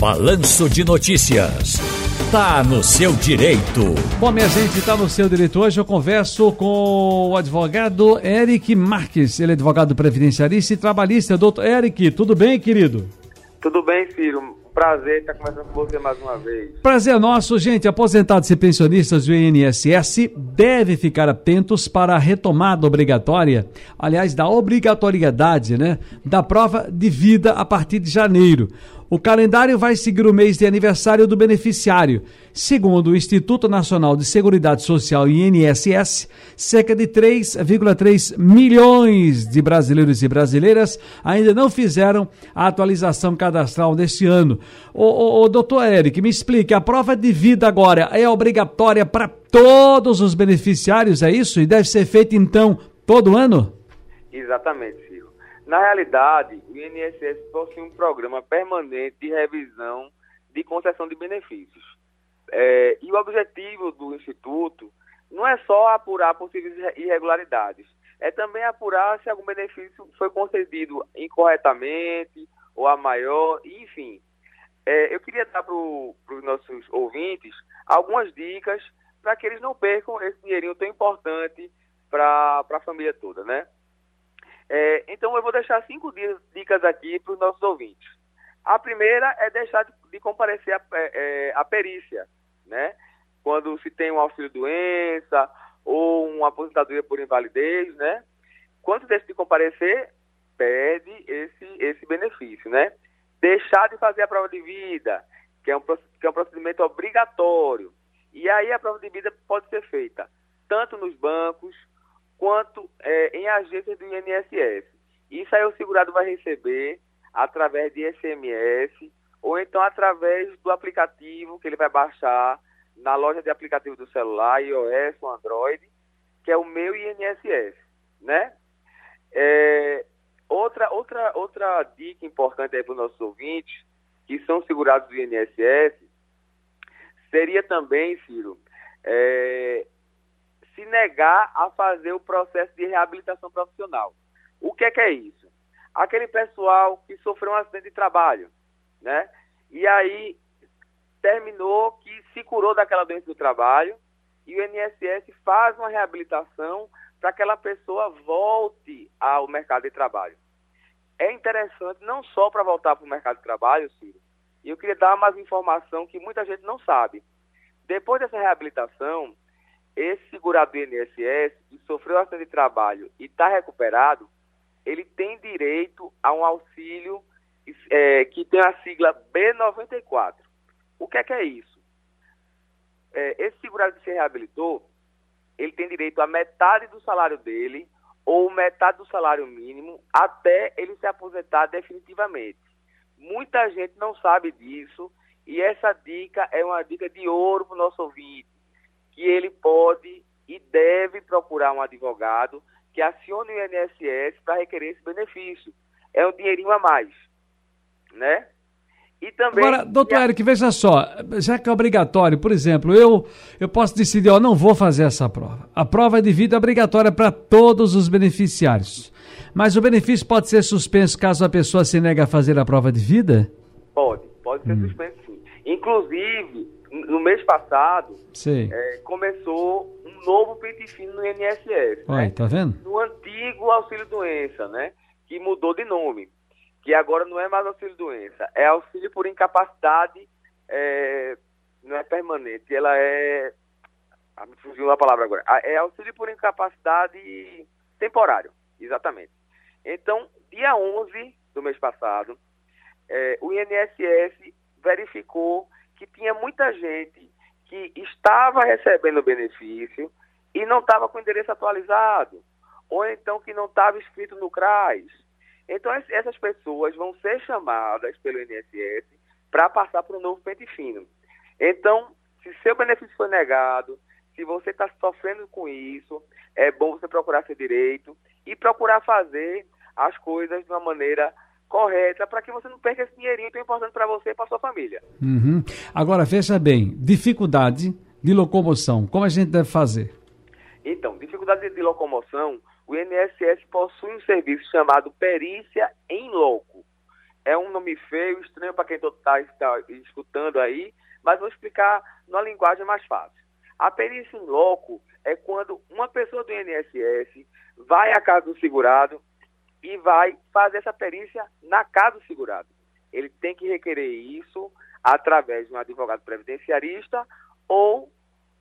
Balanço de Notícias. Tá no seu direito. Bom, minha gente, tá no seu direito. Hoje eu converso com o advogado Eric Marques. Ele é advogado previdenciarista e trabalhista. Doutor Eric, tudo bem, querido? Tudo bem, Ciro. Prazer estar conversando com você mais uma vez. Prazer nosso, gente. Aposentados e pensionistas do INSS devem ficar atentos para a retomada obrigatória, aliás, da obrigatoriedade, né, da prova de vida a partir de janeiro. O calendário vai seguir o mês de aniversário do beneficiário. Segundo o Instituto Nacional de Seguridade Social, INSS, cerca de 3,3 milhões de brasileiros e brasileiras ainda não fizeram a atualização cadastral deste ano. O, doutor Eric, me explique, a prova de vida agora é obrigatória para todos os beneficiários, é isso? E deve ser feita então todo ano? Exatamente, Ciro. Na realidade, o INSS possui um programa permanente de revisão de concessão de benefícios. É, e o objetivo do Instituto não é só apurar possíveis irregularidades, é também apurar se algum benefício foi concedido incorretamente ou a maior, enfim. É, eu queria dar para os nossos ouvintes algumas dicas para que eles não percam esse dinheirinho tão importante para a família toda, né? É, então eu vou deixar cinco dicas aqui para os nossos ouvintes. A primeira é deixar de, de comparecer a, é, é, a, perícia, né? Quando se tem um auxílio doença ou uma aposentadoria por invalidez, né? Quando deixa de comparecer, pede esse, esse benefício, né? Deixar de fazer a prova de vida, que é um, que é um procedimento obrigatório. E aí a prova de vida pode ser feita tanto nos bancos quanto é, em agências do INSS. Isso aí o segurado vai receber através de SMS ou então através do aplicativo que ele vai baixar na loja de aplicativo do celular, iOS ou Android, que é o meu INSS, né? É, outra, outra, outra dica importante aí para os nossos ouvintes, que são segurados do INSS, seria também, Ciro, é, se negar a fazer o processo de reabilitação profissional. O que é que é isso? Aquele pessoal que sofreu um acidente de trabalho, né? E aí terminou que se curou daquela doença do trabalho e o INSS faz uma reabilitação para que aquela pessoa volte ao mercado de trabalho. É interessante não só para voltar para o mercado de trabalho, Ciro, e eu queria dar mais informação que muita gente não sabe. Depois dessa reabilitação, esse segurado do INSS que sofreu acidente de trabalho e está recuperado, ele tem direito a um auxílio é, que tem a sigla B94. O que é que é isso? É, esse segurado que se reabilitou, ele tem direito a metade do salário dele ou metade do salário mínimo até ele se aposentar definitivamente. Muita gente não sabe disso e essa dica é uma dica de ouro para o nosso ouvinte que ele pode e deve procurar um advogado que acione o INSS para requerer esse benefício. É um dinheirinho a mais, né? E também... Agora, doutor Eric, veja só, já que é obrigatório, por exemplo, eu, eu posso decidir, ó, não vou fazer essa prova. A prova de vida é obrigatória para todos os beneficiários. Mas o benefício pode ser suspenso caso a pessoa se negue a fazer a prova de vida? Pode, pode ser hum. suspenso sim. Inclusive, no mês passado, é, começou um novo pente fino no INSS. Ué, né? tá vendo? No antigo auxílio doença, né? Que mudou de nome. Que agora não é mais auxílio doença, é auxílio por incapacidade, é, não é permanente, ela é. Ah, me fugiu a palavra agora. Ah, é auxílio por incapacidade temporário, exatamente. Então, dia 11 do mês passado, é, o INSS verificou que tinha muita gente que estava recebendo benefício e não estava com o endereço atualizado, ou então que não estava inscrito no CRAS. Então, essas pessoas vão ser chamadas pelo INSS para passar para o novo pente fino. Então, se seu benefício foi negado, se você está sofrendo com isso, é bom você procurar seu direito e procurar fazer as coisas de uma maneira correta para que você não perca esse dinheirinho tão importante para você e para sua família. Uhum. Agora, veja bem, dificuldade de locomoção, como a gente deve fazer? Então, dificuldade de locomoção, o INSS possui um serviço chamado perícia em loco. é um nome feio, estranho para quem está tá escutando aí, mas vou explicar numa linguagem mais fácil. A perícia em loco é quando uma pessoa do INSS vai à casa do segurado e vai fazer essa perícia na casa do segurado. Ele tem que requerer isso através de um advogado previdenciarista ou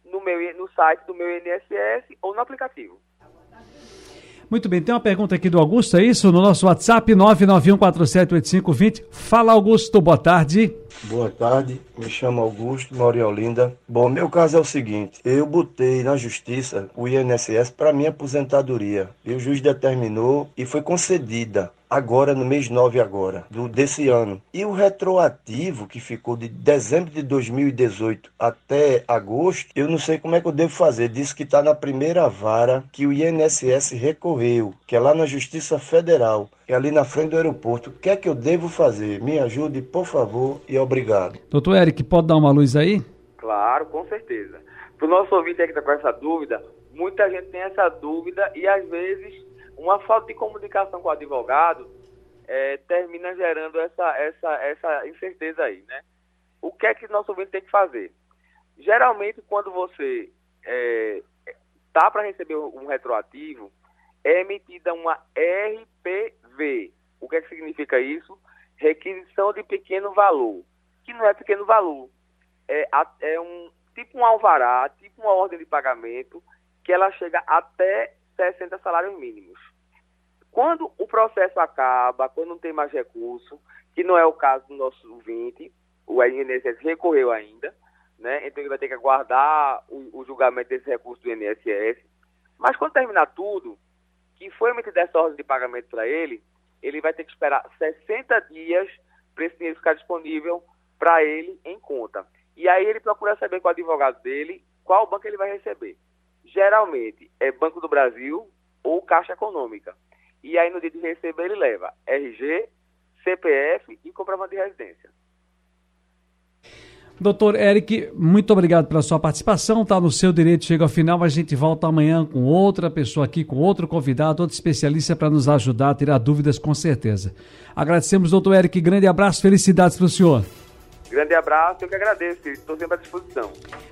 no, meu, no site do meu INSS ou no aplicativo. Muito bem, tem uma pergunta aqui do Augusto, é isso? No nosso WhatsApp 991478520. Fala, Augusto, boa tarde. Boa tarde, me chamo Augusto, moro em Olinda. Bom, meu caso é o seguinte: eu botei na justiça o INSS para minha aposentadoria. E o juiz determinou e foi concedida agora no mês 9 agora, do, desse ano. E o retroativo que ficou de dezembro de 2018 até agosto, eu não sei como é que eu devo fazer. Diz que está na primeira vara que o INSS recorreu, que é lá na Justiça Federal, é ali na frente do aeroporto. O que é que eu devo fazer? Me ajude, por favor, e obrigado. Doutor Eric, pode dar uma luz aí? Claro, com certeza. Para o nosso ouvinte que está com essa dúvida, muita gente tem essa dúvida e às vezes uma falta de comunicação com o advogado é, termina gerando essa, essa, essa incerteza aí, né? O que é que nosso ouvinte tem que fazer? Geralmente, quando você está é, tá para receber um retroativo, é emitida uma RPV. O que é que significa isso? Requisição de pequeno valor, que não é pequeno valor, é, é um tipo um alvará, tipo uma ordem de pagamento, que ela chega até 60 salários mínimos. Quando o processo acaba, quando não tem mais recurso, que não é o caso do nosso ouvinte, o INSS recorreu ainda, né? então ele vai ter que aguardar o, o julgamento desse recurso do INSS. Mas quando terminar tudo, que foi emitida essa ordem de pagamento para ele, ele vai ter que esperar 60 dias para esse dinheiro ficar disponível para ele em conta. E aí ele procura saber com o advogado dele qual banco ele vai receber. Geralmente é Banco do Brasil ou Caixa Econômica. E aí no dia de receber ele leva RG, CPF e comprovante de residência. Doutor Eric, muito obrigado pela sua participação. Está no seu direito, chega ao final. A gente volta amanhã com outra pessoa aqui, com outro convidado, outro especialista para nos ajudar a tirar dúvidas com certeza. Agradecemos, doutor Eric. Grande abraço, felicidades para o senhor. Grande abraço, eu que agradeço, estou sempre à disposição.